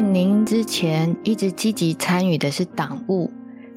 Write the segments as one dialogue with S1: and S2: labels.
S1: 您之前一直积极参与的是党务，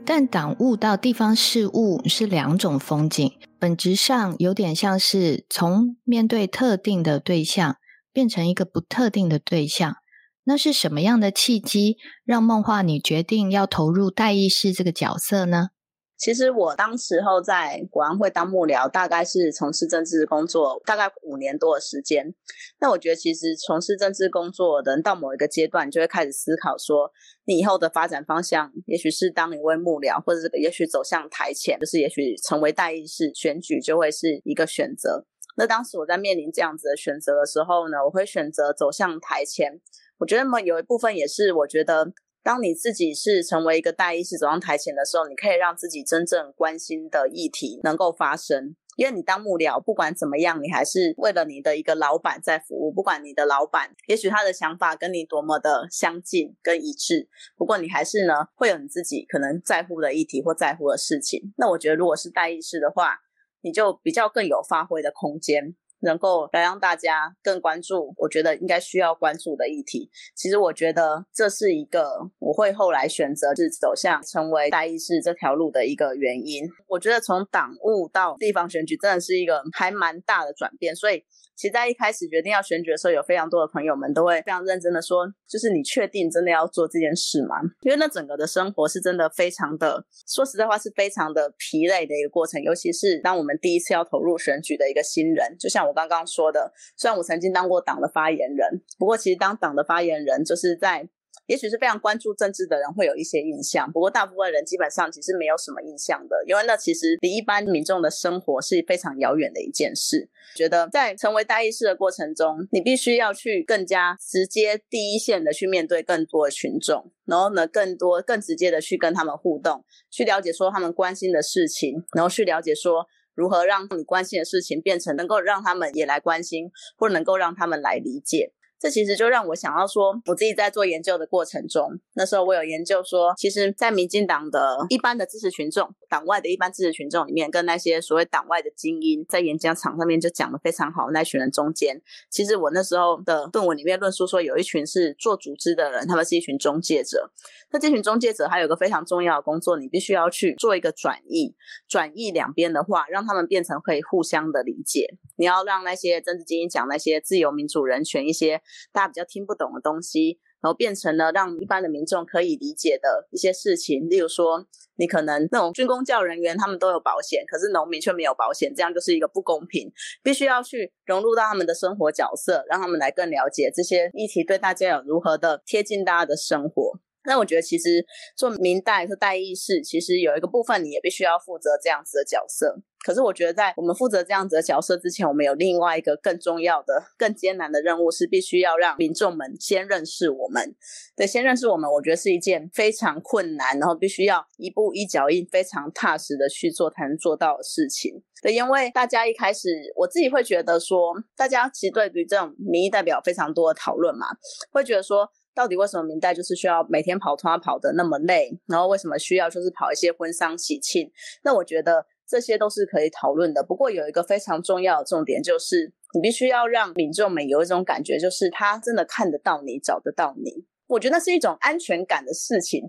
S1: 但党务到地方事务是两种风景，本质上有点像是从面对特定的对象变成一个不特定的对象。那是什么样的契机让梦话你决定要投入代议士这个角色呢？
S2: 其实我当时候在国安会当幕僚，大概是从事政治工作大概五年多的时间。那我觉得，其实从事政治工作的人到某一个阶段，就会开始思考说，你以后的发展方向，也许是当一位幕僚，或者是也许走向台前，就是也许成为代议士，选举就会是一个选择。那当时我在面临这样子的选择的时候呢，我会选择走向台前。我觉得嘛，有一部分也是我觉得。当你自己是成为一个大医师走上台前的时候，你可以让自己真正关心的议题能够发生。因为你当幕僚，不管怎么样，你还是为了你的一个老板在服务。不管你的老板，也许他的想法跟你多么的相近跟一致，不过你还是呢会有你自己可能在乎的议题或在乎的事情。那我觉得，如果是代议士的话，你就比较更有发挥的空间。能够来让大家更关注，我觉得应该需要关注的议题。其实我觉得这是一个我会后来选择是走向成为代议士这条路的一个原因。我觉得从党务到地方选举真的是一个还蛮大的转变，所以。其实，在一开始决定要选举的时候，有非常多的朋友们都会非常认真的说：“就是你确定真的要做这件事吗？”因为那整个的生活是真的非常的，说实在话是非常的疲累的一个过程。尤其是当我们第一次要投入选举的一个新人，就像我刚刚说的，虽然我曾经当过党的发言人，不过其实当党的发言人就是在。也许是非常关注政治的人会有一些印象，不过大部分人基本上其实没有什么印象的，因为那其实离一般民众的生活是非常遥远的一件事。觉得在成为大议士的过程中，你必须要去更加直接、第一线的去面对更多的群众，然后呢，更多、更直接的去跟他们互动，去了解说他们关心的事情，然后去了解说如何让你关心的事情变成能够让他们也来关心，或能够让他们来理解。这其实就让我想到说，我自己在做研究的过程中，那时候我有研究说，其实，在民进党的一般的支持群众、党外的一般支持群众里面，跟那些所谓党外的精英，在演讲场上面就讲的非常好那群人中间，其实我那时候的论文里面论述说，有一群是做组织的人，他们是一群中介者。那这群中介者还有个非常重要的工作，你必须要去做一个转译，转译两边的话，让他们变成可以互相的理解。你要让那些政治精英讲那些自由民主人权一些。大家比较听不懂的东西，然后变成了让一般的民众可以理解的一些事情。例如说，你可能那种军工教人员他们都有保险，可是农民却没有保险，这样就是一个不公平。必须要去融入到他们的生活角色，让他们来更了解这些议题对大家有如何的贴近大家的生活。那我觉得，其实做明代和代议事，其实有一个部分你也必须要负责这样子的角色。可是我觉得，在我们负责这样子的角色之前，我们有另外一个更重要的、更艰难的任务，是必须要让民众们先认识我们。对，先认识我们，我觉得是一件非常困难，然后必须要一步一脚印、非常踏实的去做才能做到的事情。对，因为大家一开始，我自己会觉得说，大家其实对于这种民意代表非常多的讨论嘛，会觉得说，到底为什么明代就是需要每天跑团跑的那么累？然后为什么需要就是跑一些婚丧喜庆？那我觉得。这些都是可以讨论的，不过有一个非常重要的重点，就是你必须要让民众们有一种感觉，就是他真的看得到你，找得到你。我觉得那是一种安全感的事情。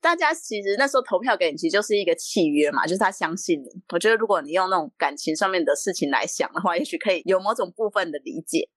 S2: 大家其实那时候投票给你，其实就是一个契约嘛，就是他相信你。我觉得如果你用那种感情上面的事情来想的话，也许可以有某种部分的理解。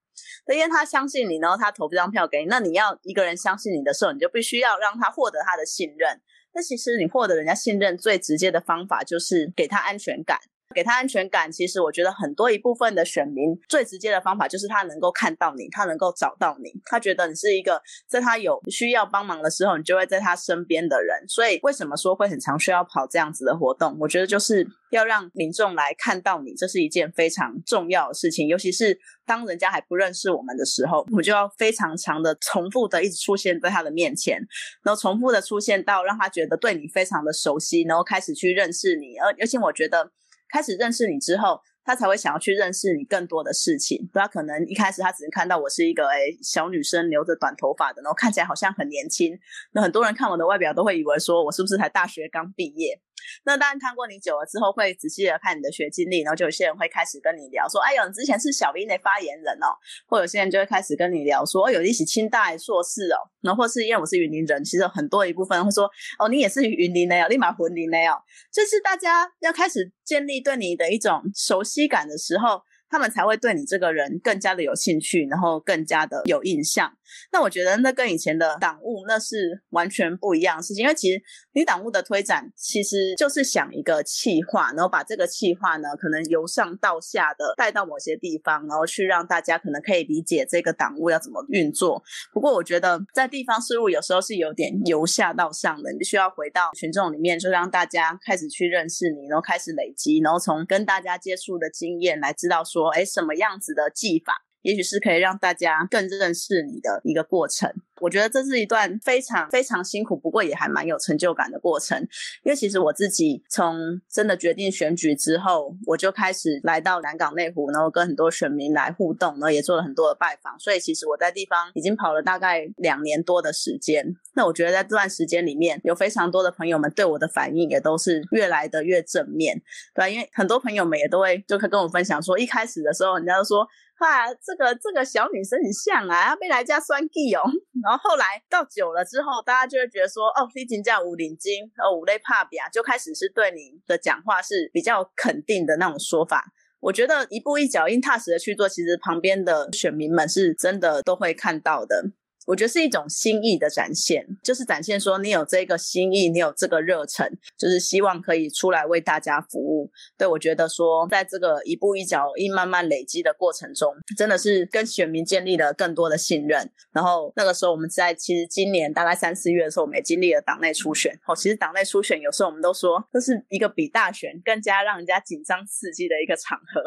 S2: 那因为他相信你，然后他投这张票给你，那你要一个人相信你的时候，你就必须要让他获得他的信任。那其实你获得人家信任最直接的方法就是给他安全感，给他安全感。其实我觉得很多一部分的选民最直接的方法就是他能够看到你，他能够找到你，他觉得你是一个在他有需要帮忙的时候，你就会在他身边的人。所以为什么说会很常需要跑这样子的活动？我觉得就是要让民众来看到你，这是一件非常重要的事情，尤其是。当人家还不认识我们的时候，我们就要非常长的重复的一直出现在他的面前，然后重复的出现到让他觉得对你非常的熟悉，然后开始去认识你。而而且我觉得开始认识你之后，他才会想要去认识你更多的事情。他可能一开始他只能看到我是一个哎小女生，留着短头发的，然后看起来好像很年轻。那很多人看我的外表都会以为说我是不是才大学刚毕业。那当然看过你久了之后，会仔细的看你的学经历，然后就有些人会开始跟你聊说，哎呦，你之前是小英的发言人哦，或有些人就会开始跟你聊说，哦，有一起清大硕士哦，然后或是因为我是云林人，其实很多一部分会说，哦，你也是云林的哦，立马混林的哦，就是大家要开始建立对你的一种熟悉感的时候。他们才会对你这个人更加的有兴趣，然后更加的有印象。那我觉得那跟以前的党务那是完全不一样的事情，因为其实你党务的推展其实就是想一个企划，然后把这个企划呢，可能由上到下的带到某些地方，然后去让大家可能可以理解这个党务要怎么运作。不过我觉得在地方事务有时候是有点由下到上的，你必须要回到群众里面，就让大家开始去认识你，然后开始累积，然后从跟大家接触的经验来知道说，哎，什么样子的技法。也许是可以让大家更认识你的一个过程。我觉得这是一段非常非常辛苦，不过也还蛮有成就感的过程。因为其实我自己从真的决定选举之后，我就开始来到南港内湖，然后跟很多选民来互动，然后也做了很多的拜访。所以其实我在地方已经跑了大概两年多的时间。那我觉得在这段时间里面，有非常多的朋友们对我的反应也都是越来的越正面，对吧？因为很多朋友们也都会就跟我分享说，一开始的时候人家都说。哇，这个这个小女生很像啊，要被来家酸计哦。然后后来到久了之后，大家就会觉得说，哦，你请叫五领巾，哦，五类帕比啊，就开始是对你的讲话是比较肯定的那种说法。我觉得一步一脚印踏实的去做，其实旁边的选民们是真的都会看到的。我觉得是一种心意的展现，就是展现说你有这个心意，你有这个热忱，就是希望可以出来为大家服务。对我觉得说，在这个一步一脚印慢慢累积的过程中，真的是跟选民建立了更多的信任。然后那个时候我们在其实今年大概三四月的时候，我们也经历了党内初选。哦，其实党内初选有时候我们都说，这是一个比大选更加让人家紧张刺激的一个场合。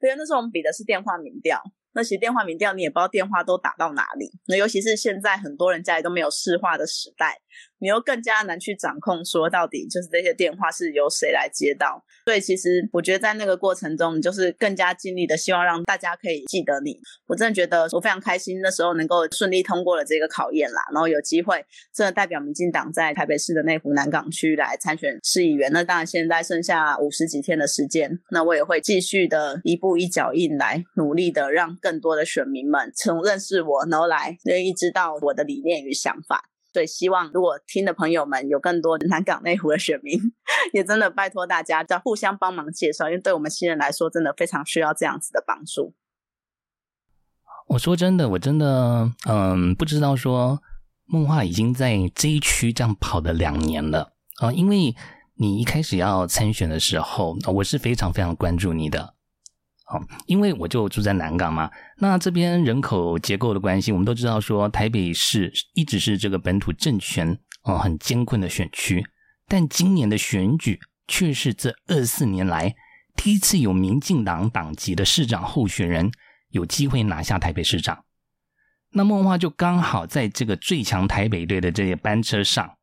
S2: 对，那时候我们比的是电话民调。那其实电话民调，你也不知道电话都打到哪里。那尤其是现在很多人家里都没有市话的时代。你又更加难去掌控，说到底就是这些电话是由谁来接到。所以其实我觉得在那个过程中，你就是更加尽力的希望让大家可以记得你。我真的觉得我非常开心，那时候能够顺利通过了这个考验啦，然后有机会真的代表民进党在台北市的内湖南港区来参选市议员。那当然现在剩下五十几天的时间，那我也会继续的一步一脚印来努力的让更多的选民们从认识我，然后来愿意知道我的理念与想法。对，希望如果听的朋友们有更多南港内湖的选民，也真的拜托大家在互相帮忙介绍，因为对我们新人来说，真的非常需要这样子的帮助。
S3: 我说真的，我真的，嗯，不知道说梦话已经在这一区这样跑了两年了啊，因为你一开始要参选的时候，我是非常非常关注你的。因为我就住在南港嘛，那这边人口结构的关系，我们都知道说台北市一直是这个本土政权哦很艰困的选区，但今年的选举却是这二十四年来第一次有民进党党籍的市长候选人有机会拿下台北市长，那梦话就刚好在这个最强台北队的这些班车上，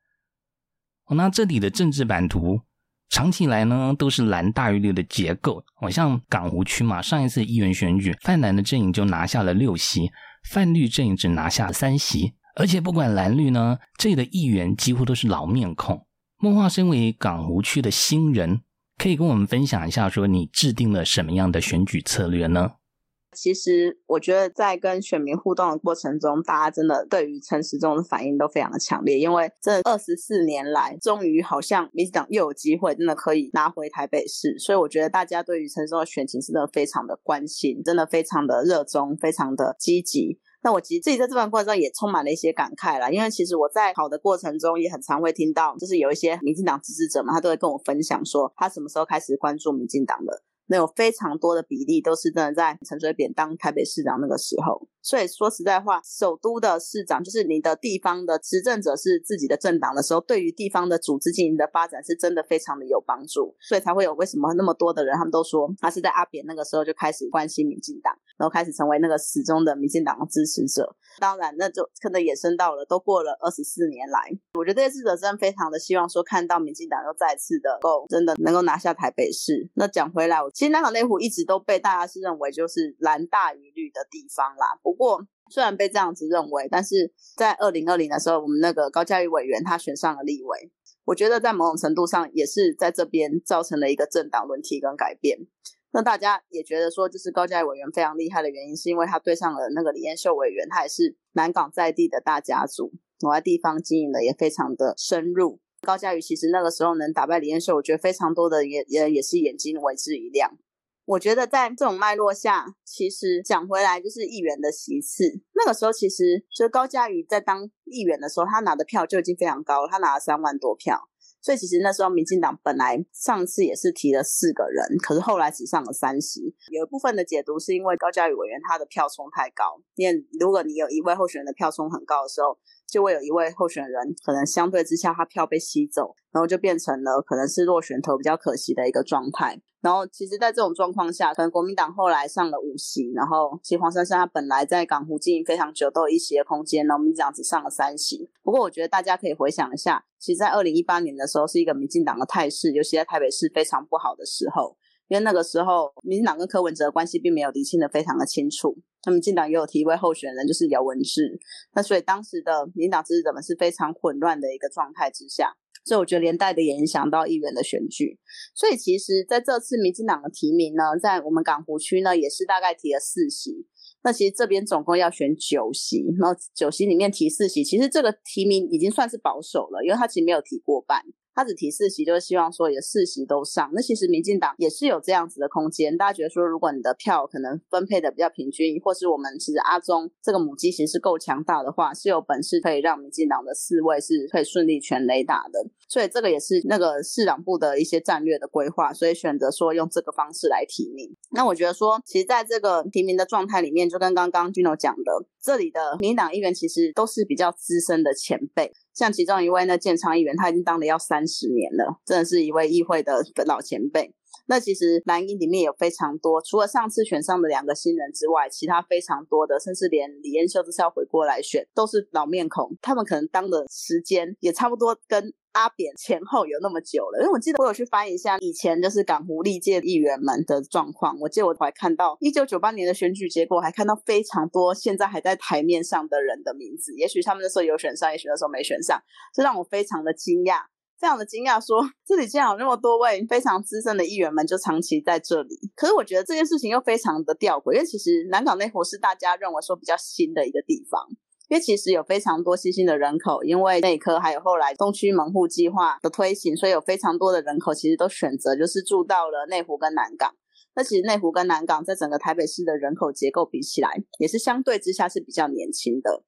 S3: 那这里的政治版图。长期以来呢，都是蓝大于绿的结构。好像港湖区嘛，上一次议员选举，泛蓝的阵营就拿下了六席，泛绿阵营只拿下三席。而且不管蓝绿呢，这里的议员几乎都是老面孔。梦话身为港湖区的新人，可以跟我们分享一下，说你制定了什么样的选举策略呢？
S2: 其实我觉得在跟选民互动的过程中，大家真的对于陈时中的反应都非常的强烈，因为这二十四年来，终于好像民进党又有机会，真的可以拿回台北市，所以我觉得大家对于陈时中的选情是真的非常的关心，真的非常的热衷，非常的积极。那我其实自己在这段过程中也充满了一些感慨啦，因为其实我在跑的过程中也很常会听到，就是有一些民进党支持者嘛，他都会跟我分享说，他什么时候开始关注民进党的。那有非常多的比例都是真的在陈水扁当台北市长那个时候。所以说实在话，首都的市长就是你的地方的执政者是自己的政党的时候，对于地方的组织经营的发展是真的非常的有帮助。所以才会有为什么那么多的人，他们都说他是在阿扁那个时候就开始关心民进党，然后开始成为那个始终的民进党的支持者。当然，那就可能延伸到了，都过了二十四年来，我觉得这些支持者真的非常的希望说看到民进党又再次的够真的能够拿下台北市。那讲回来，我其实南港内湖一直都被大家是认为就是蓝大于绿的地方啦。不过，虽然被这样子认为，但是在二零二零的时候，我们那个高嘉瑜委员他选上了立委。我觉得在某种程度上也是在这边造成了一个政党轮替跟改变。那大家也觉得说，就是高嘉瑜委员非常厉害的原因，是因为他对上了那个李彦秀委员，他也是南港在地的大家族，我在地方经营的也非常的深入。高嘉瑜其实那个时候能打败李彦秀，我觉得非常多的也也也是眼睛为之一亮。我觉得在这种脉络下，其实讲回来就是议员的席次。那个时候其实就高嘉瑜在当议员的时候，他拿的票就已经非常高了，他拿了三万多票。所以其实那时候民进党本来上次也是提了四个人，可是后来只上了三席。有一部分的解读是因为高嘉瑜委员他的票冲太高，因为如果你有一位候选人的票冲很高的时候，就会有一位候选人可能相对之下他票被吸走，然后就变成了可能是落选头比较可惜的一个状态。然后，其实，在这种状况下，可能国民党后来上了五席，然后其实黄珊珊她本来在港湖经营非常久，都有一席的空间，然后我们这样只上了三席。不过，我觉得大家可以回想一下，其实，在二零一八年的时候，是一个民进党的态势，尤其在台北市非常不好的时候，因为那个时候民进党跟柯文哲的关系并没有理清的非常的清楚，他们进党也有提一位候选人，就是姚文智，那所以当时的民党支持者们是非常混乱的一个状态之下。所以我觉得连带的也影响到议员的选举，所以其实在这次民进党的提名呢，在我们港湖区呢也是大概提了四席，那其实这边总共要选九席，然后九席里面提四席，其实这个提名已经算是保守了，因为他其实没有提过半。他只提四席，就是希望说也四席都上。那其实民进党也是有这样子的空间。大家觉得说，如果你的票可能分配的比较平均，或是我们其实阿中这个母鸡其实够强大的话，是有本事可以让民进党的四位是可以顺利全雷打的。所以这个也是那个市长部的一些战略的规划，所以选择说用这个方式来提名。那我觉得说，其实在这个提名的状态里面，就跟刚刚君诺讲的，这里的民党议员其实都是比较资深的前辈。像其中一位呢建昌议员，他已经当了要三十年了，真的是一位议会的老前辈。那其实蓝营里面有非常多，除了上次选上的两个新人之外，其他非常多的，甚至连李彦秀都是要回过来选，都是老面孔。他们可能当的时间也差不多跟。阿扁前后有那么久了，因为我记得我有去翻一下以前就是港湖历届议员们的状况。我记得我还看到一九九八年的选举结果，还看到非常多现在还在台面上的人的名字。也许他们那时候有选上，也许那时候没选上，这让我非常的惊讶，非常的惊讶，说这里竟然有那么多位非常资深的议员们就长期在这里。可是我觉得这件事情又非常的吊诡，因为其实南港内湖是大家认为说比较新的一个地方。因为其实有非常多新兴的人口，因为内科还有后来东区门户计划的推行，所以有非常多的人口其实都选择就是住到了内湖跟南港。那其实内湖跟南港在整个台北市的人口结构比起来，也是相对之下是比较年轻的。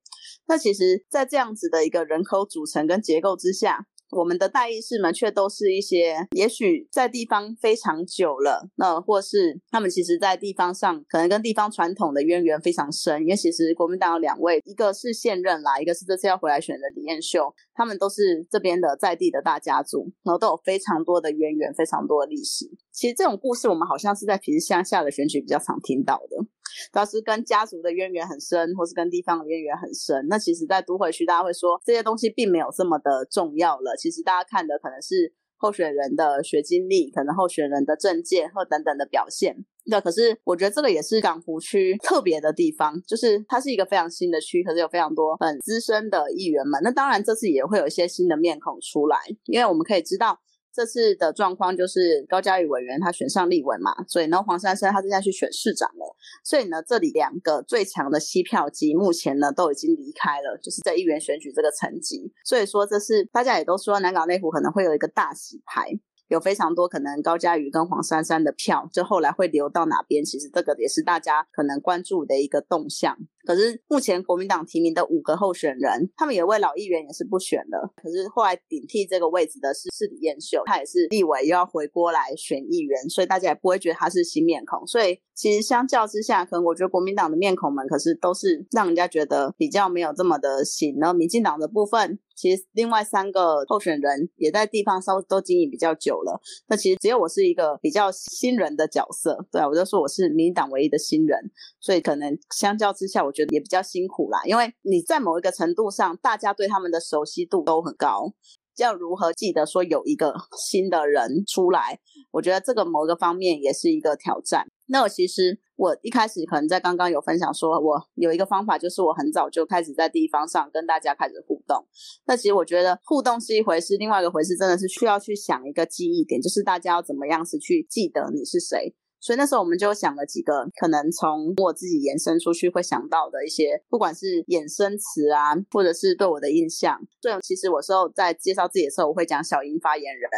S2: 那其实，在这样子的一个人口组成跟结构之下，我们的代议士们却都是一些，也许在地方非常久了，那或是他们其实在地方上可能跟地方传统的渊源非常深，因为其实国民党有两位，一个是现任啦，一个是这次要回来选的李彦秀，他们都是这边的在地的大家族，然后都有非常多的渊源，非常多的历史。其实这种故事我们好像是在平时乡下的选举比较常听到的。主要是跟家族的渊源很深，或是跟地方的渊源很深。那其实，在都会区，大家会说这些东西并没有这么的重要了。其实大家看的可能是候选人的学经历，可能候选人的政见或等等的表现。那可是我觉得这个也是港湖区特别的地方，就是它是一个非常新的区，可是有非常多很资深的议员们。那当然这次也会有一些新的面孔出来，因为我们可以知道。这次的状况就是高嘉宇委员他选上立委嘛，所以呢黄珊珊他现在去选市长了，所以呢这里两个最强的西票机目前呢都已经离开了，就是在议员选举这个层级，所以说这是大家也都说南港内湖可能会有一个大洗牌。有非常多可能高嘉瑜跟黄珊珊的票，就后来会流到哪边？其实这个也是大家可能关注的一个动向。可是目前国民党提名的五个候选人，他们有位老议员也是不选的。可是后来顶替这个位置的是是李彦秀，他也是立委又要回锅来选议员，所以大家也不会觉得他是新面孔。所以其实相较之下，可能我觉得国民党的面孔们可是都是让人家觉得比较没有这么的新。然后民进党的部分。其实另外三个候选人也在地方稍微都经营比较久了，那其实只有我是一个比较新人的角色，对啊，我就说我是民党唯一的新人，所以可能相较之下，我觉得也比较辛苦啦。因为你在某一个程度上，大家对他们的熟悉度都很高，要如何记得说有一个新的人出来，我觉得这个某一个方面也是一个挑战。那我其实我一开始可能在刚刚有分享说，我有一个方法，就是我很早就开始在地方上跟大家开始互动。那其实我觉得互动是一回事，另外一个回事真的是需要去想一个记忆点，就是大家要怎么样子去记得你是谁。所以那时候我们就想了几个可能从我自己延伸出去会想到的一些，不管是衍生词啊，或者是对我的印象。对，其实我时候在介绍自己的时候，我会讲小英发言人，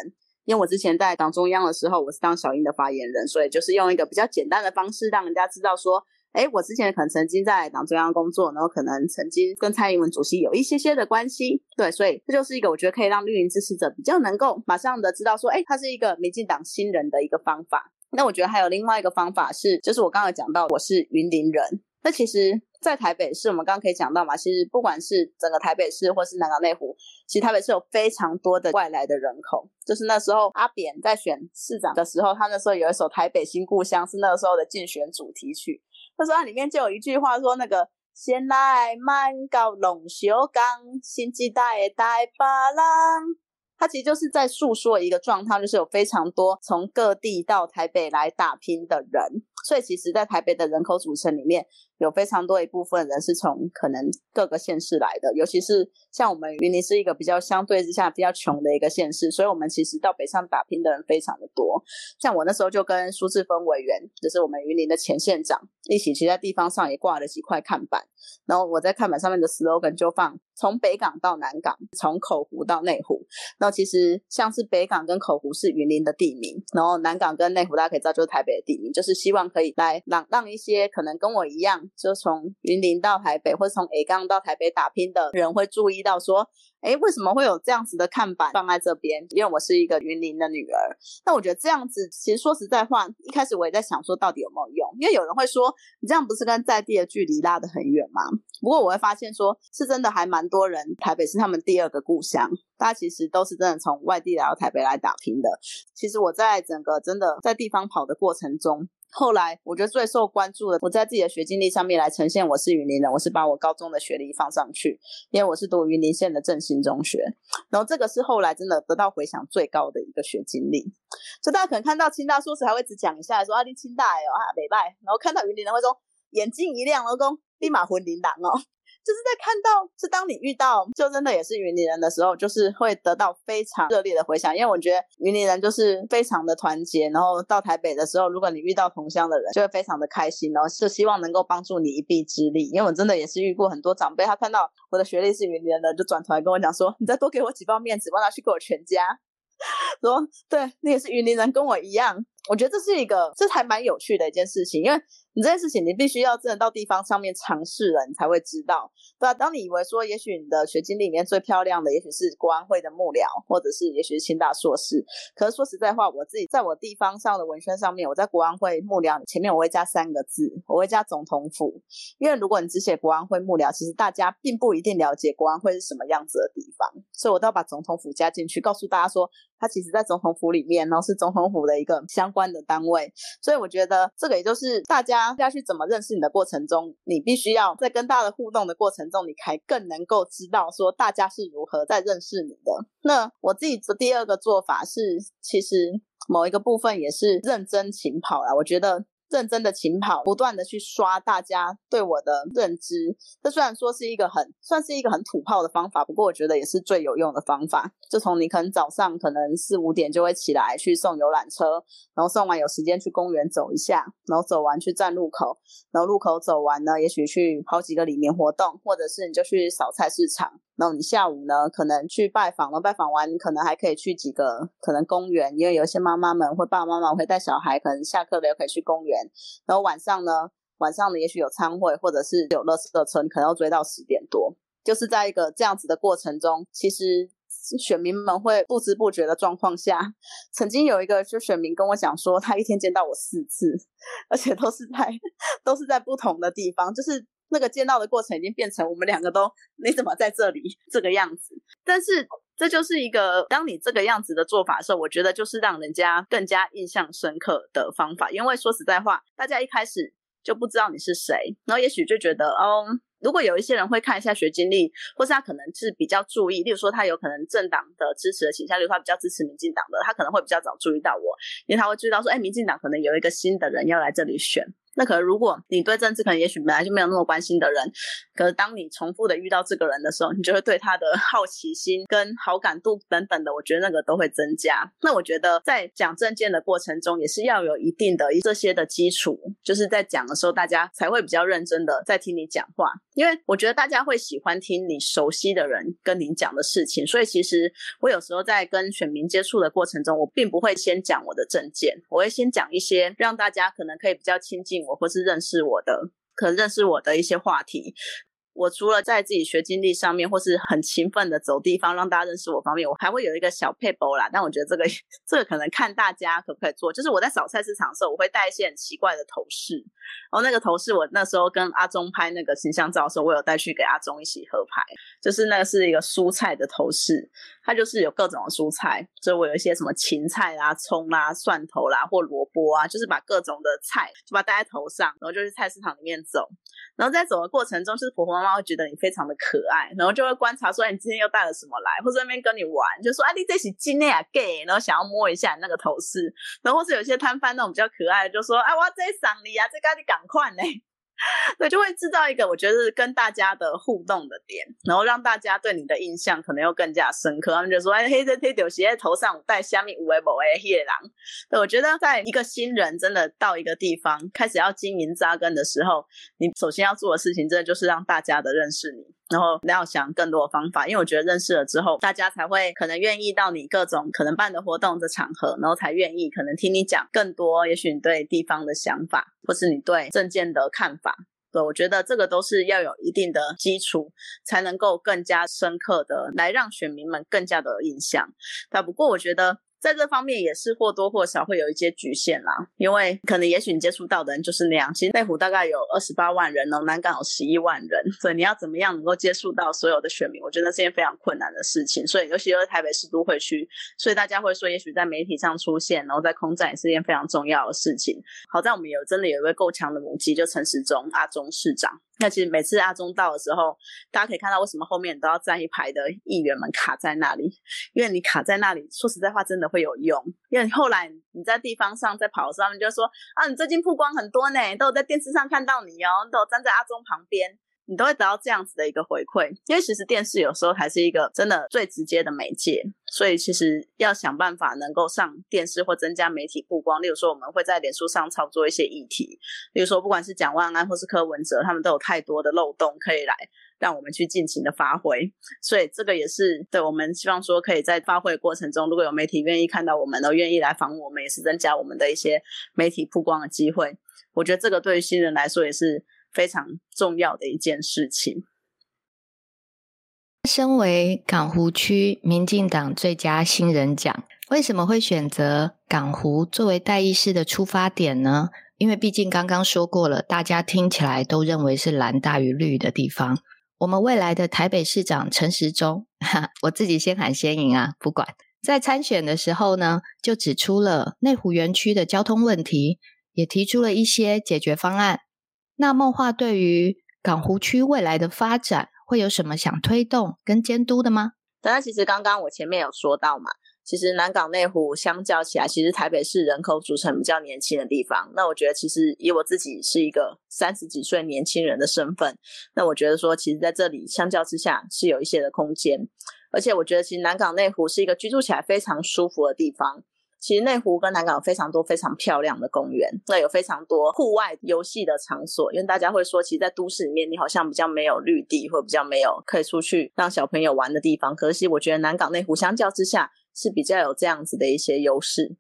S2: 因为我之前在党中央的时候，我是当小英的发言人，所以就是用一个比较简单的方式，让人家知道说，哎，我之前可能曾经在党中央工作，然后可能曾经跟蔡英文主席有一些些的关系。对，所以这就是一个我觉得可以让绿营支持者比较能够马上的知道说，哎，他是一个民进党新人的一个方法。那我觉得还有另外一个方法是，就是我刚刚讲到我是云林人。那其实，在台北市，我们刚刚可以讲到嘛，其实不管是整个台北市或是南港内湖，其实台北市有非常多的外来的人口。就是那时候阿扁在选市长的时候，他那时候有一首《台北新故乡》是那个时候的竞选主题曲。那时候它里面就有一句话说：“那个先来满高龙秀港，新时代的台北人。”它其实就是在诉说一个状态，就是有非常多从各地到台北来打拼的人，所以其实，在台北的人口组成里面。有非常多一部分人是从可能各个县市来的，尤其是像我们云林是一个比较相对之下比较穷的一个县市，所以我们其实到北上打拼的人非常的多。像我那时候就跟苏志芬委员，就是我们云林的前县长一起，其实在地方上也挂了几块看板，然后我在看板上面的 slogan 就放从北港到南港，从口湖到内湖。那其实像是北港跟口湖是云林的地名，然后南港跟内湖大家可以知道就是台北的地名，就是希望可以来让让一些可能跟我一样。就从云林到台北，或者从 A 港到台北打拼的人会注意到说，哎，为什么会有这样子的看板放在这边？因为我是一个云林的女儿。那我觉得这样子，其实说实在话，一开始我也在想说，到底有没有用？因为有人会说，你这样不是跟在地的距离拉得很远吗？不过我会发现说，是真的还蛮多人，台北是他们第二个故乡，大家其实都是真的从外地来到台北来打拼的。其实我在整个真的在地方跑的过程中。后来，我觉得最受关注的，我在自己的学经历上面来呈现，我是云林人，我是把我高中的学历放上去，因为我是读云林县的振兴中学，然后这个是后来真的得到回响最高的一个学经历。就大家可能看到清大硕士还会只讲一下，说啊，你清大哦，啊，北拜，然后看到云林人会说眼睛一亮，老公立马魂灵狼哦。就是在看到，是当你遇到就真的也是云林人的时候，就是会得到非常热烈的回响。因为我觉得云林人就是非常的团结，然后到台北的时候，如果你遇到同乡的人，就会非常的开心，然后是希望能够帮助你一臂之力。因为我真的也是遇过很多长辈，他看到我的学历是云林人的，就转头来跟我讲说：“你再多给我几包面子，我拿去给我全家。”说对，你也是云林人，跟我一样。我觉得这是一个，这还蛮有趣的一件事情，因为你这件事情，你必须要真的到地方上面尝试了，你才会知道，对吧？当你以为说，也许你的学经历里面最漂亮的，也许是国安会的幕僚，或者是也许是清大硕士，可是说实在话，我自己在我地方上的文宣上面，我在国安会幕僚前面我会加三个字，我会加总统府，因为如果你只写国安会幕僚，其实大家并不一定了解国安会是什么样子的地方，所以我都要把总统府加进去，告诉大家说。它其实，在总统府里面，然后是总统府的一个相关的单位，所以我觉得这个也就是大家下去怎么认识你的过程中，你必须要在跟大家的互动的过程中，你才更能够知道说大家是如何在认识你的。那我自己的第二个做法是，其实某一个部分也是认真勤跑啦，我觉得。认真的勤跑，不断的去刷大家对我的认知。这虽然说是一个很算是一个很土炮的方法，不过我觉得也是最有用的方法。就从你可能早上可能四五点就会起来去送游览车，然后送完有时间去公园走一下，然后走完去站路口，然后路口走完呢，也许去跑几个里面活动，或者是你就去扫菜市场。然后你下午呢，可能去拜访了，拜访完可能还可以去几个可能公园，因为有些妈妈们或爸爸妈妈会带小孩，可能下课了又可以去公园。然后晚上呢，晚上呢也许有餐会，或者是有乐色村，可能要追到十点多。就是在一个这样子的过程中，其实选民们会不知不觉的状况下，曾经有一个就选民跟我讲说，他一天见到我四次，而且都是在 都是在不同的地方，就是。那个见到的过程已经变成我们两个都你怎么在这里这个样子？但是这就是一个当你这个样子的做法的时候，我觉得就是让人家更加印象深刻的方法。因为说实在话，大家一开始就不知道你是谁，然后也许就觉得哦。如果有一些人会看一下学经历，或是他可能是比较注意，例如说他有可能政党的支持的倾向，例如他比较支持民进党的，他可能会比较早注意到我，因为他会注意到说，哎，民进党可能有一个新的人要来这里选。那可能，如果你对政治可能也许本来就没有那么关心的人，可是当你重复的遇到这个人的时候，你就会对他的好奇心跟好感度等等的，我觉得那个都会增加。那我觉得在讲证件的过程中，也是要有一定的这些的基础，就是在讲的时候，大家才会比较认真的在听你讲话。因为我觉得大家会喜欢听你熟悉的人跟你讲的事情，所以其实我有时候在跟选民接触的过程中，我并不会先讲我的证件，我会先讲一些让大家可能可以比较亲近。我或是认识我的，可能认识我的一些话题。我除了在自己学经历上面，或是很勤奋的走地方让大家认识我方面，我还会有一个小配包啦。但我觉得这个这个可能看大家可不可以做。就是我在扫菜市场的时候，我会带一些很奇怪的头饰。然后那个头饰，我那时候跟阿忠拍那个形象照的时候，我有带去给阿忠一起合拍。就是那个是一个蔬菜的头饰，它就是有各种的蔬菜，所以我有一些什么芹菜啦、葱啦、蒜头啦或萝卜啊，就是把各种的菜就把它戴在头上，然后就去菜市场里面走。然后在走的过程中，就是婆婆妈妈会觉得你非常的可爱，然后就会观察说你今天又带了什么来，或者那边跟你玩，就说啊你这是今天啊 gay，然后想要摸一下你那个头饰，然后或是有些摊贩那种比较可爱的，就说啊我要这赏你啊，这个你赶快呢。对，就会制造一个我觉得是跟大家的互动的点，然后让大家对你的印象可能又更加深刻。他们就说：“哎，黑色 T 恤鞋在头上戴虾米五 A 五 A 夜狼。”对，我觉得在一个新人真的到一个地方开始要经营扎根的时候，你首先要做的事情，真的就是让大家的认识你。然后要想更多的方法，因为我觉得认识了之后，大家才会可能愿意到你各种可能办的活动的场合，然后才愿意可能听你讲更多，也许你对地方的想法，或是你对证件的看法。对，我觉得这个都是要有一定的基础，才能够更加深刻的来让选民们更加的有印象。但不过我觉得。在这方面也是或多或少会有一些局限啦，因为可能也许你接触到的人就是那样。其实内湖大概有二十八万人哦，南港有十一万人，所以你要怎么样能够接触到所有的选民，我觉得是件非常困难的事情。所以尤其是台北市都会区，所以大家会说，也许在媒体上出现，然后在空战也是件非常重要的事情。好在我们有真的有一位够强的母鸡，就陈时中阿中市长。那其实每次阿中到的时候，大家可以看到为什么后面都要站一排的议员们卡在那里，因为你卡在那里，说实在话，真的会有用。因为后来你在地方上在跑的时候，他们就说啊，你最近曝光很多呢，都有在电视上看到你哦，都有站在阿中旁边。你都会得到这样子的一个回馈，因为其实电视有时候还是一个真的最直接的媒介，所以其实要想办法能够上电视或增加媒体曝光。例如说，我们会在脸书上操作一些议题，例如说，不管是蒋万安或是柯文哲，他们都有太多的漏洞可以来让我们去尽情的发挥。所以这个也是对我们希望说，可以在发挥过程中，如果有媒体愿意看到我们，都愿意来访我们，也是增加我们的一些媒体曝光的机会。我觉得这个对于新人来说也是。非常重要的一件事情。
S1: 身为港湖区民进党最佳新人奖，为什么会选择港湖作为代议士的出发点呢？因为毕竟刚刚说过了，大家听起来都认为是蓝大于绿的地方。我们未来的台北市长陈时中，我自己先喊先赢啊，不管在参选的时候呢，就指出了内湖园区的交通问题，也提出了一些解决方案。那梦话对于港湖区未来的发展会有什么想推动跟监督的吗？
S2: 当然，其实刚刚我前面有说到嘛，其实南港内湖相较起来，其实台北市人口组成比较年轻的地方。那我觉得，其实以我自己是一个三十几岁年轻人的身份，那我觉得说，其实在这里相较之下是有一些的空间，而且我觉得，其实南港内湖是一个居住起来非常舒服的地方。其实内湖跟南港有非常多非常漂亮的公园，那有非常多户外游戏的场所。因为大家会说，其实，在都市里面，你好像比较没有绿地，或比较没有可以出去让小朋友玩的地方。可惜，我觉得南港内湖相较之下是比较有这样子的一些优势。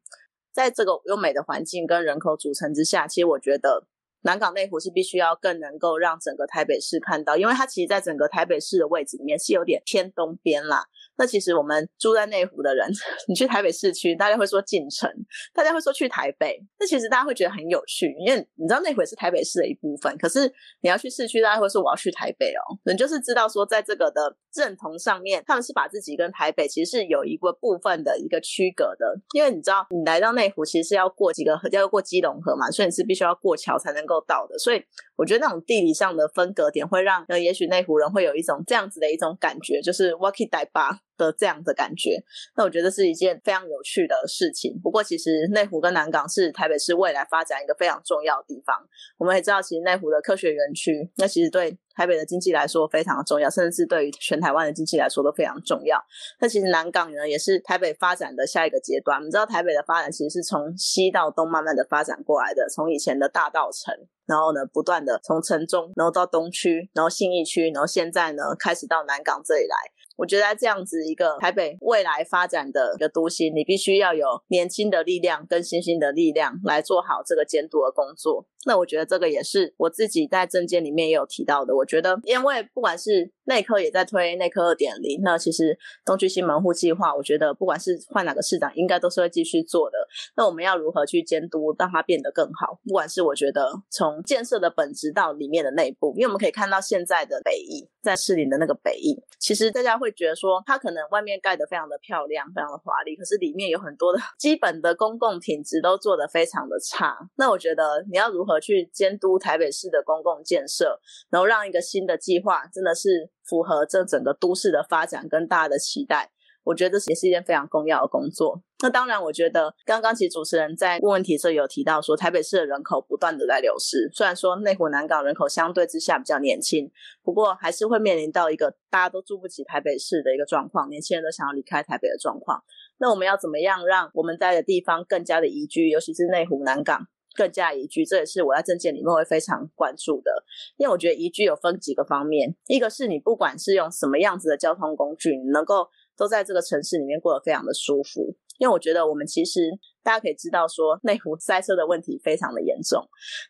S2: 在这个优美的环境跟人口组成之下，其实我觉得南港内湖是必须要更能够让整个台北市看到，因为它其实，在整个台北市的位置里面是有点偏东边啦。那其实我们住在内湖的人，你去台北市区，大家会说进城，大家会说去台北。那其实大家会觉得很有趣，因为你知道内湖也是台北市的一部分。可是你要去市区，大家会说我要去台北哦。人就是知道说，在这个的认同上面，他们是把自己跟台北其实是有一个部分的一个区隔的。因为你知道，你来到内湖其实是要过几个河，要过基隆河嘛，所以你是必须要过桥才能够到的。所以我觉得那种地理上的分隔点，会让呃，也许内湖人会有一种这样子的一种感觉，就是 walkie 台巴。的这样的感觉，那我觉得是一件非常有趣的事情。不过，其实内湖跟南港是台北市未来发展一个非常重要的地方。我们也知道，其实内湖的科学园区，那其实对台北的经济来说非常重要，甚至是对于全台湾的经济来说都非常重要。那其实南港呢，也是台北发展的下一个阶段。我们知道，台北的发展其实是从西到东慢慢的发展过来的，从以前的大道城，然后呢，不断的从城中，然后到东区，然后信义区，然后现在呢，开始到南港这里来。我觉得这样子一个台北未来发展的一个都心，你必须要有年轻的力量跟新兴的力量来做好这个监督的工作。那我觉得这个也是我自己在证件里面也有提到的。我觉得，因为不管是内科也在推内科二点零，那其实东区新门户计划，我觉得不管是换哪个市长，应该都是会继续做的。那我们要如何去监督，让它变得更好？不管是我觉得从建设的本质到里面的内部，因为我们可以看到现在的北翼在市里的那个北翼，其实大家会觉得说，它可能外面盖的非常的漂亮，非常的华丽，可是里面有很多的 基本的公共品质都做得非常的差。那我觉得你要如何去监督台北市的公共建设，然后让一个新的计划真的是符合这整个都市的发展跟大家的期待。我觉得这也是一件非常重要的工作。那当然，我觉得刚刚其实主持人在问问题时候有提到说，台北市的人口不断的在流失。虽然说内湖南港人口相对之下比较年轻，不过还是会面临到一个大家都住不起台北市的一个状况，年轻人都想要离开台北的状况。那我们要怎么样让我们在的地方更加的宜居，尤其是内湖南港更加宜居？这也是我在证件里面会非常关注的。因为我觉得宜居有分几个方面，一个是你不管是用什么样子的交通工具，你能够。都在这个城市里面过得非常的舒服，因为我觉得我们其实大家可以知道说内湖塞车的问题非常的严重。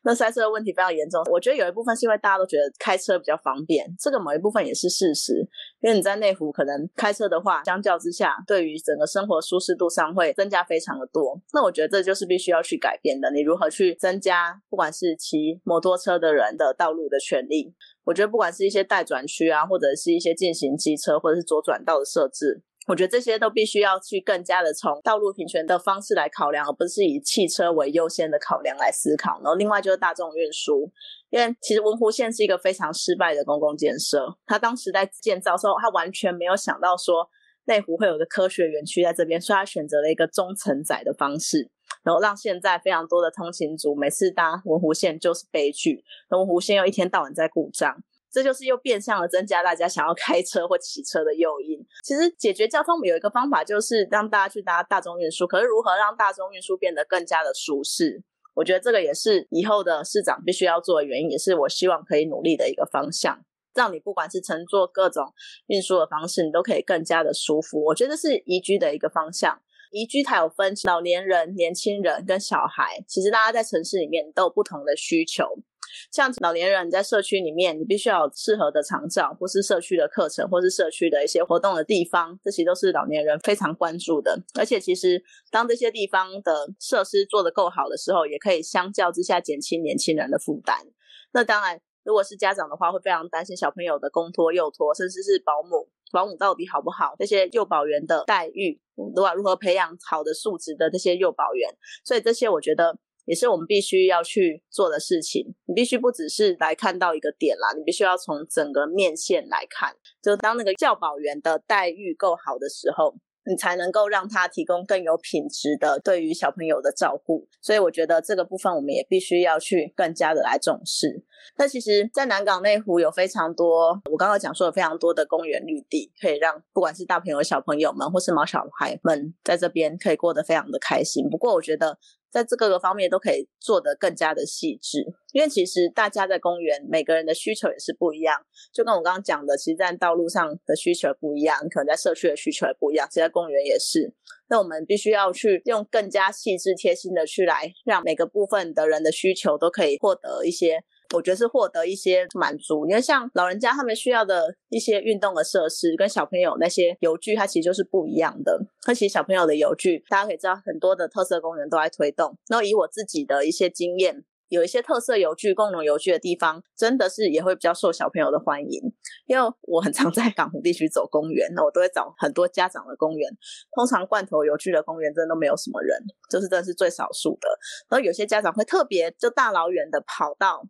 S2: 那塞车的问题非常严重，我觉得有一部分是因为大家都觉得开车比较方便，这个某一部分也是事实。因为你在内湖可能开车的话，相较之下，对于整个生活舒适度上会增加非常的多。那我觉得这就是必须要去改变的。你如何去增加不管是骑摩托车的人的道路的权利？我觉得不管是一些待转区啊，或者是一些进行机车或者是左转道的设置，我觉得这些都必须要去更加的从道路平权的方式来考量，而不是以汽车为优先的考量来思考。然后另外就是大众运输，因为其实文湖线是一个非常失败的公共建设，他当时在建造时候，他完全没有想到说内湖会有个科学园区在这边，所以他选择了一个中承载的方式。然后让现在非常多的通勤族每次搭文湖线就是悲剧，文湖线又一天到晚在故障，这就是又变相的增加大家想要开车或骑车的诱因。其实解决交通有一个方法，就是让大家去搭大众运输。可是如何让大众运输变得更加的舒适？我觉得这个也是以后的市长必须要做的原因，也是我希望可以努力的一个方向，让你不管是乘坐各种运输的方式，你都可以更加的舒服。我觉得是宜居的一个方向。宜居它有分老年人、年轻人跟小孩，其实大家在城市里面都有不同的需求。像老年人在社区里面，你必须要有适合的长照，或是社区的课程，或是社区的一些活动的地方，这些都是老年人非常关注的。而且，其实当这些地方的设施做得够好的时候，也可以相较之下减轻年轻人的负担。那当然，如果是家长的话，会非常担心小朋友的公托、幼托，甚至是保姆。保姆到底好不好？这些幼保员的待遇，如果如何培养好的素质的这些幼保员？所以这些我觉得也是我们必须要去做的事情。你必须不只是来看到一个点啦，你必须要从整个面线来看。就当那个教保员的待遇够好的时候。你才能够让他提供更有品质的对于小朋友的照顾，所以我觉得这个部分我们也必须要去更加的来重视。那其实，在南港内湖有非常多，我刚刚讲说有非常多的公园绿地，可以让不管是大朋友、小朋友们，或是毛小孩们，在这边可以过得非常的开心。不过，我觉得。在这各个方面都可以做得更加的细致，因为其实大家在公园，每个人的需求也是不一样。就跟我刚刚讲的，其实，在道路上的需求不一样，可能在社区的需求也不一样，其实在公园也是。那我们必须要去用更加细致、贴心的去来，让每个部分的人的需求都可以获得一些。我觉得是获得一些满足。因为像老人家他们需要的一些运动的设施，跟小朋友那些游具，它其实就是不一样的。那其实小朋友的游具，大家可以知道，很多的特色公园都在推动。然后以我自己的一些经验。有一些特色游具、共融游具的地方，真的是也会比较受小朋友的欢迎。因为我很常 在港湖地区走公园，那我都会找很多家长的公园。通常罐头游具的公园真的都没有什么人，就是真的是最少数的。然后有些家长会特别就大老远的跑到，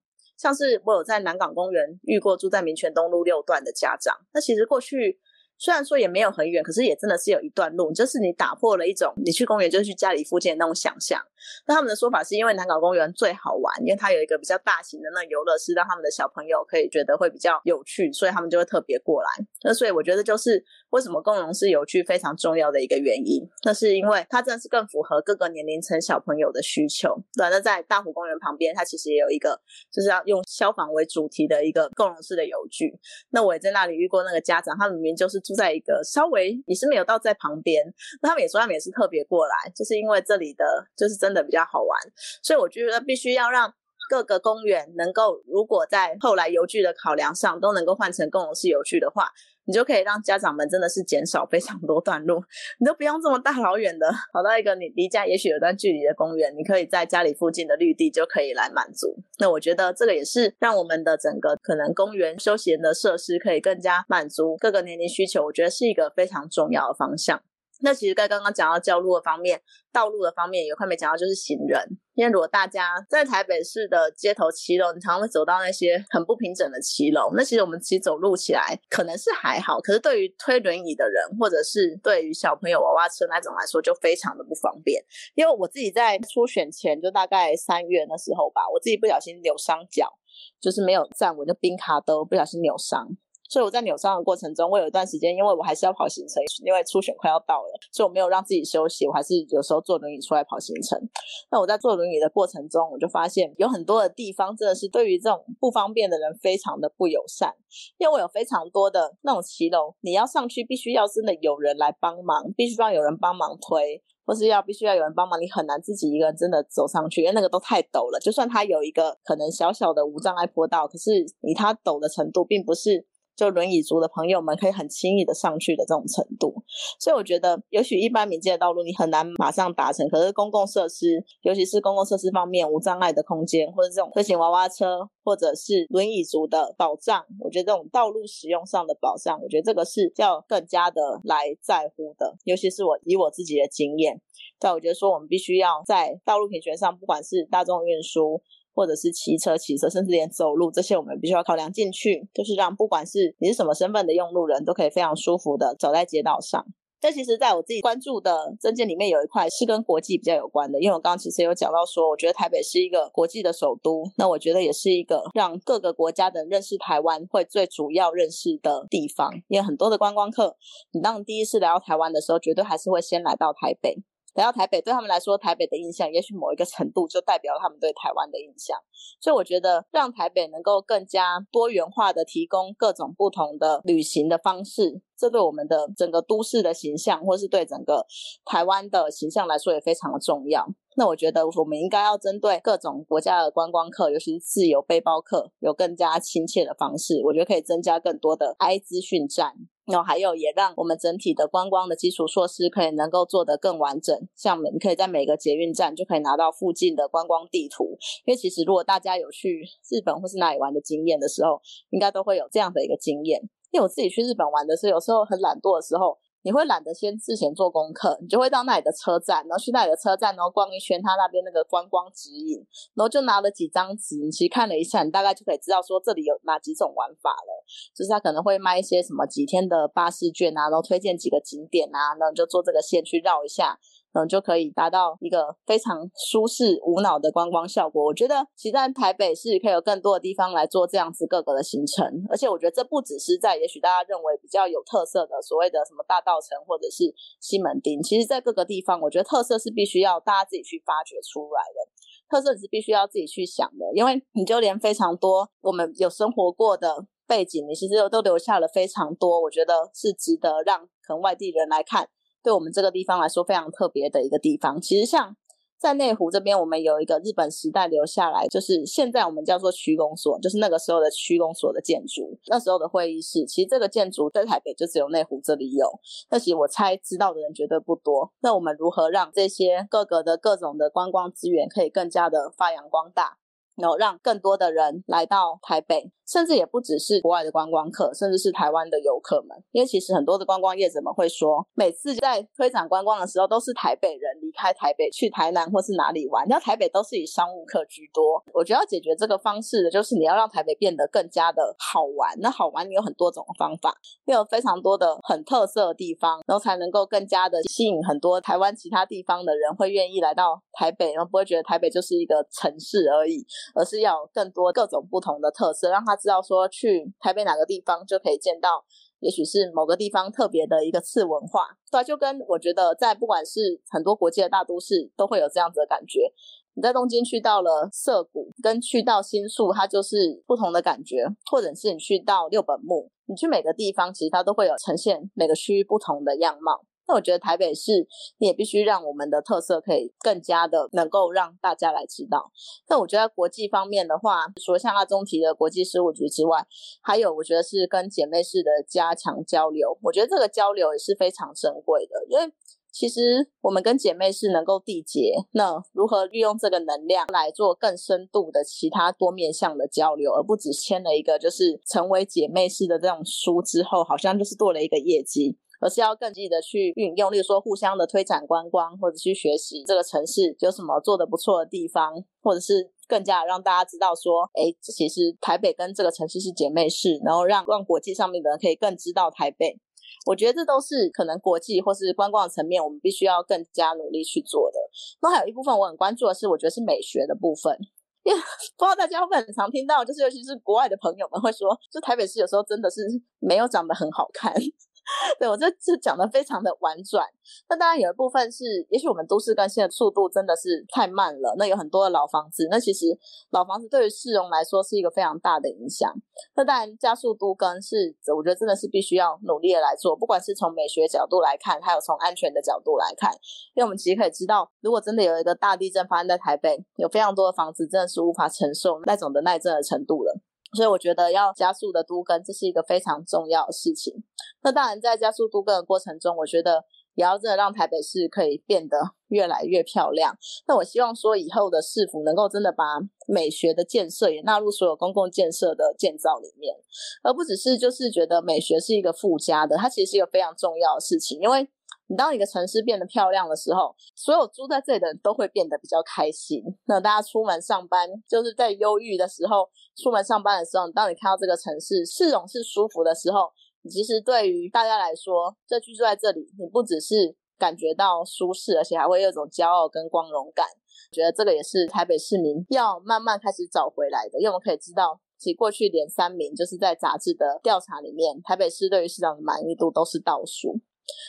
S2: 像是我有在南港公园遇过住在民权东路六段的家长，那其实过去。虽然说也没有很远，可是也真的是有一段路，就是你打破了一种你去公园就是去家里附近的那种想象。那他们的说法是因为南港公园最好玩，因为它有一个比较大型的那游乐室，让他们的小朋友可以觉得会比较有趣，所以他们就会特别过来。那所以我觉得就是为什么共融式有趣非常重要的一个原因，那是因为它真的是更符合各个年龄层小朋友的需求。对，那在大湖公园旁边，它其实也有一个就是要用消防为主题的一个共融式的游具。那我也在那里遇过那个家长，他明明就是。住在一个稍微也是没有到在旁边，那他们也说他们也是特别过来，就是因为这里的就是真的比较好玩，所以我觉得必须要让各个公园能够，如果在后来游具的考量上都能够换成共融式游具的话。你就可以让家长们真的是减少非常多段路，你都不用这么大老远的跑到一个你离家也许有段距离的公园，你可以在家里附近的绿地就可以来满足。那我觉得这个也是让我们的整个可能公园休闲的设施可以更加满足各个年龄需求，我觉得是一个非常重要的方向。那其实在刚刚讲到交路的方面，道路的方面有块没讲到，就是行人。因为如果大家在台北市的街头骑楼，你常常会走到那些很不平整的骑楼，那其实我们其实走路起来可能是还好，可是对于推轮椅的人，或者是对于小朋友娃娃车那种来说，就非常的不方便。因为我自己在初选前，就大概三月那时候吧，我自己不小心扭伤脚，就是没有站稳，就冰卡都不小心扭伤。所以我在扭伤的过程中，我有一段时间，因为我还是要跑行程，因为初选快要到了，所以我没有让自己休息，我还是有时候坐轮椅出来跑行程。那我在坐轮椅的过程中，我就发现有很多的地方真的是对于这种不方便的人非常的不友善，因为我有非常多的那种骑楼，你要上去必须要真的有人来帮忙，必须要有人帮忙推，或是要必须要有人帮忙，你很难自己一个人真的走上去，因为那个都太陡了。就算它有一个可能小小的无障碍坡道，可是以它陡的程度，并不是。就轮椅族的朋友们可以很轻易的上去的这种程度，所以我觉得，也许一般民间的道路你很难马上达成，可是公共设施，尤其是公共设施方面无障碍的空间，或者这种推行娃娃车，或者是轮椅族的保障，我觉得这种道路使用上的保障，我觉得这个是要更加的来在乎的。尤其是我以我自己的经验，但我觉得说我们必须要在道路平权上，不管是大众运输。或者是骑车、骑车，甚至连走路，这些我们必须要考量进去，就是让不管是你是什么身份的用路人，都可以非常舒服的走在街道上。这其实在我自己关注的证件里面有一块是跟国际比较有关的，因为我刚刚其实有讲到说，我觉得台北是一个国际的首都，那我觉得也是一个让各个国家的认识台湾会最主要认识的地方，因为很多的观光客，你当第一次来到台湾的时候，绝对还是会先来到台北。来到台北，对他们来说，台北的印象也许某一个程度就代表了他们对台湾的印象。所以我觉得，让台北能够更加多元化的提供各种不同的旅行的方式，这对我们的整个都市的形象，或是对整个台湾的形象来说，也非常的重要。那我觉得，我们应该要针对各种国家的观光客，尤其是自由背包客，有更加亲切的方式。我觉得可以增加更多的 I 资讯站。然后还有，也让我们整体的观光的基础设施可以能够做得更完整。像你可以在每个捷运站就可以拿到附近的观光地图，因为其实如果大家有去日本或是哪里玩的经验的时候，应该都会有这样的一个经验。因为我自己去日本玩的时候，有时候很懒惰的时候。你会懒得先事前做功课，你就会到那里的车站，然后去那里的车站，然后逛一圈他那边那个观光指引，然后就拿了几张纸，你其实看了一下，你大概就可以知道说这里有哪几种玩法了。就是他可能会卖一些什么几天的巴士券啊，然后推荐几个景点啊，然后就坐这个线去绕一下。嗯，就可以达到一个非常舒适无脑的观光效果。我觉得，其实在台北市可以有更多的地方来做这样子各个的行程，而且我觉得这不只是在也许大家认为比较有特色的所谓的什么大道城或者是西门町，其实在各个地方，我觉得特色是必须要大家自己去发掘出来的，特色是必须要自己去想的，因为你就连非常多我们有生活过的背景，你其实都留下了非常多，我觉得是值得让可能外地人来看。对我们这个地方来说非常特别的一个地方，其实像在内湖这边，我们有一个日本时代留下来，就是现在我们叫做区公所，就是那个时候的区公所的建筑，那时候的会议室。其实这个建筑在台北就只有内湖这里有，那其实我猜知道的人绝对不多。那我们如何让这些各个的各种的观光资源可以更加的发扬光大？然后让更多的人来到台北，甚至也不只是国外的观光客，甚至是台湾的游客们。因为其实很多的观光业者们会说，每次在推展观光的时候，都是台北人开台北去台南或是哪里玩，那台北都是以商务客居多。我觉得要解决这个方式的就是你要让台北变得更加的好玩。那好玩你有很多种方法，有非常多的很特色的地方，然后才能够更加的吸引很多台湾其他地方的人会愿意来到台北，然后不会觉得台北就是一个城市而已。而是要有更多各种不同的特色，让他知道说去台北哪个地方就可以见到，也许是某个地方特别的一个次文化，对，就跟我觉得在不管是很多国际的大都市都会有这样子的感觉。你在东京去到了涩谷，跟去到新宿，它就是不同的感觉，或者是你去到六本木，你去每个地方其实它都会有呈现每个区域不同的样貌。那我觉得台北市，你也必须让我们的特色可以更加的能够让大家来知道。那我觉得国际方面的话，除了像阿中提的国际事务局之外，还有我觉得是跟姐妹市的加强交流。我觉得这个交流也是非常珍贵的，因为其实我们跟姐妹市能够缔结，那如何利用这个能量来做更深度的其他多面向的交流，而不只签了一个就是成为姐妹市的这种书之后，好像就是做了一个业绩。而是要更积极的去运用，例如说互相的推展观光，或者去学习这个城市有什么做的不错的地方，或者是更加让大家知道说，哎，其实台北跟这个城市是姐妹市，然后让让国际上面的人可以更知道台北。我觉得这都是可能国际或是观光层面，我们必须要更加努力去做的。那还有一部分我很关注的是，我觉得是美学的部分，因为 不知道大家会不会很常听到，就是尤其是国外的朋友们会说，就台北市有时候真的是没有长得很好看。对我这这讲的非常的婉转，那当然有一部分是，也许我们都市更新的速度真的是太慢了。那有很多的老房子，那其实老房子对于市容来说是一个非常大的影响。那当然加速都更是，我觉得真的是必须要努力的来做，不管是从美学角度来看，还有从安全的角度来看，因为我们其实可以知道，如果真的有一个大地震发生在台北，有非常多的房子真的是无法承受那种的耐震的程度了。所以我觉得要加速的都更，这是一个非常重要的事情。那当然，在加速都更的过程中，我觉得也要真的让台北市可以变得越来越漂亮。那我希望说，以后的市府能够真的把美学的建设也纳入所有公共建设的建造里面，而不只是就是觉得美学是一个附加的，它其实是一个非常重要的事情，因为。你当一个城市变得漂亮的时候，所有住在这里的人都会变得比较开心。那大家出门上班，就是在忧郁的时候，出门上班的时候，当你看到这个城市市容是舒服的时候，其实对于大家来说，这居住在这里，你不只是感觉到舒适，而且还会有一种骄傲跟光荣感。觉得这个也是台北市民要慢慢开始找回来的，因为我们可以知道，其过去连三名就是在杂志的调查里面，台北市对于市长的满意度都是倒数。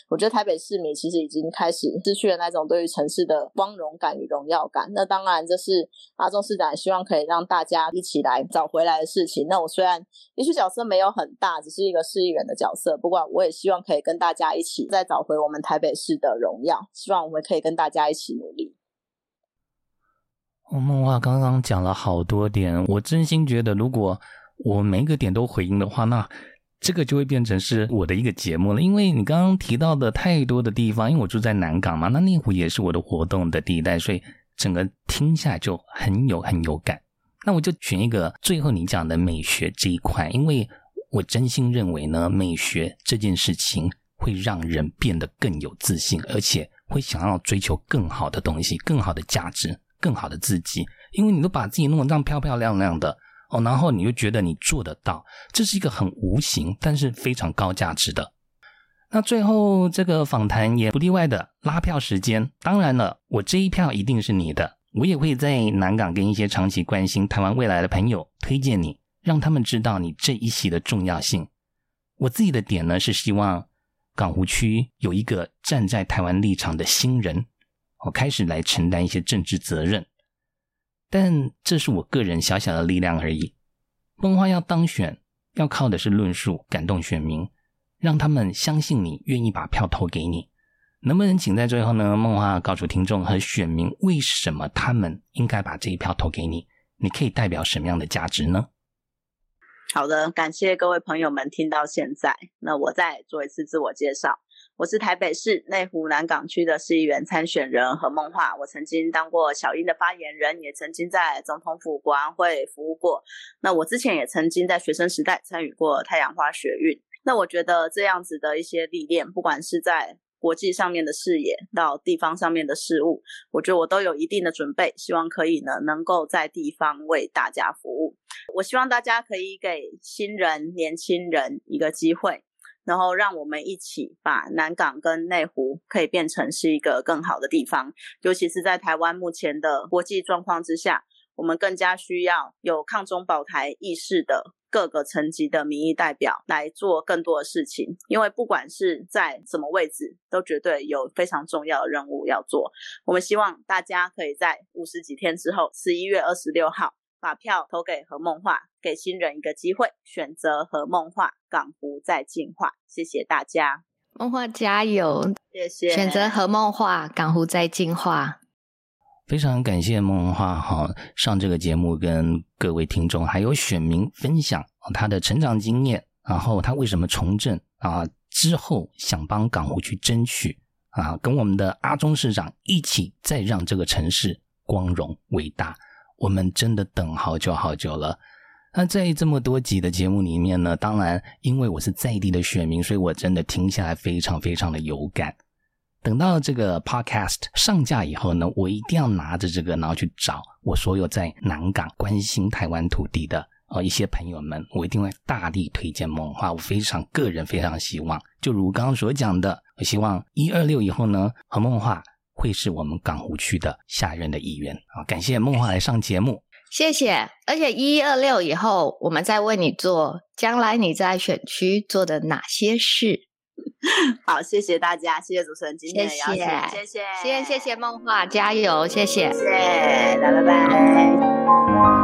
S2: 我觉得台北市民其实已经开始失去了那种对于城市的光荣感与荣耀感。那当然，这是阿中市长希望可以让大家一起来找回来的事情。那我虽然也许角色没有很大，只是一个市议员的角色，不过我也希望可以跟大家一起再找回我们台北市的荣耀。希望我们可以跟大家一起努力。
S3: 我梦话刚刚讲了好多点，我真心觉得，如果我每一个点都回应的话，那。这个就会变成是我的一个节目了，因为你刚刚提到的太多的地方，因为我住在南港嘛，那内湖也是我的活动的地带，所以整个听下来就很有很有感。那我就选一个最后你讲的美学这一块，因为我真心认为呢，美学这件事情会让人变得更有自信，而且会想要追求更好的东西、更好的价值、更好的自己，因为你都把自己弄得这样漂漂亮亮的。哦，然后你就觉得你做得到，这是一个很无形，但是非常高价值的。那最后这个访谈也不例外的拉票时间，当然了，我这一票一定是你的，我也会在南港跟一些长期关心台湾未来的朋友推荐你，让他们知道你这一席的重要性。我自己的点呢是希望港湖区有一个站在台湾立场的新人，我开始来承担一些政治责任。但这是我个人小小的力量而已。梦花要当选，要靠的是论述感动选民，让他们相信你，愿意把票投给你。能不能请在最后呢，梦话告诉听众和选民，为什么他们应该把这一票投给你？你可以代表什么样的价值呢？
S2: 好的，感谢各位朋友们听到现在。那我再做一次自我介绍，我是台北市内湖南港区的市议员参选人何梦话。我曾经当过小英的发言人，也曾经在总统府国安会服务过。那我之前也曾经在学生时代参与过太阳花学运。那我觉得这样子的一些历练，不管是在国际上面的视野到地方上面的事物，我觉得我都有一定的准备，希望可以呢能够在地方为大家服务。我希望大家可以给新人、年轻人一个机会，然后让我们一起把南港跟内湖可以变成是一个更好的地方，尤其是在台湾目前的国际状况之下，我们更加需要有抗中保台意识的。各个层级的民意代表来做更多的事情，因为不管是在什么位置，都绝对有非常重要的任务要做。我们希望大家可以在五十几天之后，十一月二十六号把票投给何梦画，给新人一个机会，选择和梦画，港湖在进化。谢谢大家，
S1: 梦画加油！
S2: 谢谢，
S1: 选择和梦画，港湖在进化。
S3: 非常感谢梦文化哈上这个节目，跟各位听众还有选民分享他的成长经验，然后他为什么从政啊？之后想帮港湖去争取啊，跟我们的阿中市长一起再让这个城市光荣伟大。我们真的等好久好久了。那在这么多集的节目里面呢，当然因为我是在地的选民，所以我真的听下来非常非常的有感。等到这个 podcast 上架以后呢，我一定要拿着这个，然后去找我所有在南港关心台湾土地的呃一些朋友们，我一定会大力推荐梦话。我非常个人非常希望，就如刚刚所讲的，我希望一二六以后呢，和梦话会是我们港湖区的下任的议员啊。感谢梦话来上节目，
S1: 谢谢。而且一二六以后，我们再为你做将来你在选区做的哪些事。
S2: 好，谢谢大家，谢谢主持人今天的邀请，谢谢，
S1: 谢谢，谢谢梦话，加油，谢谢，
S2: 谢谢，拜拜拜。